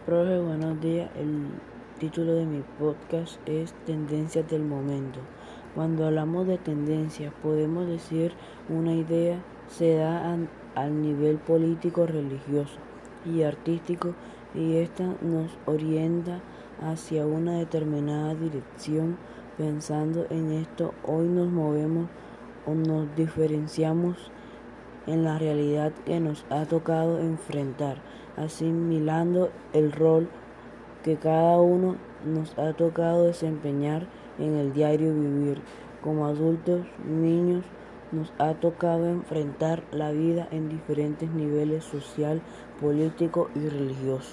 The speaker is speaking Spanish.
Profe, buenos días. El título de mi podcast es Tendencias del Momento. Cuando hablamos de tendencias, podemos decir una idea se da al nivel político, religioso y artístico y esta nos orienta hacia una determinada dirección. Pensando en esto, hoy nos movemos o nos diferenciamos en la realidad que nos ha tocado enfrentar, asimilando el rol que cada uno nos ha tocado desempeñar en el diario vivir. Como adultos, niños, nos ha tocado enfrentar la vida en diferentes niveles social, político y religioso.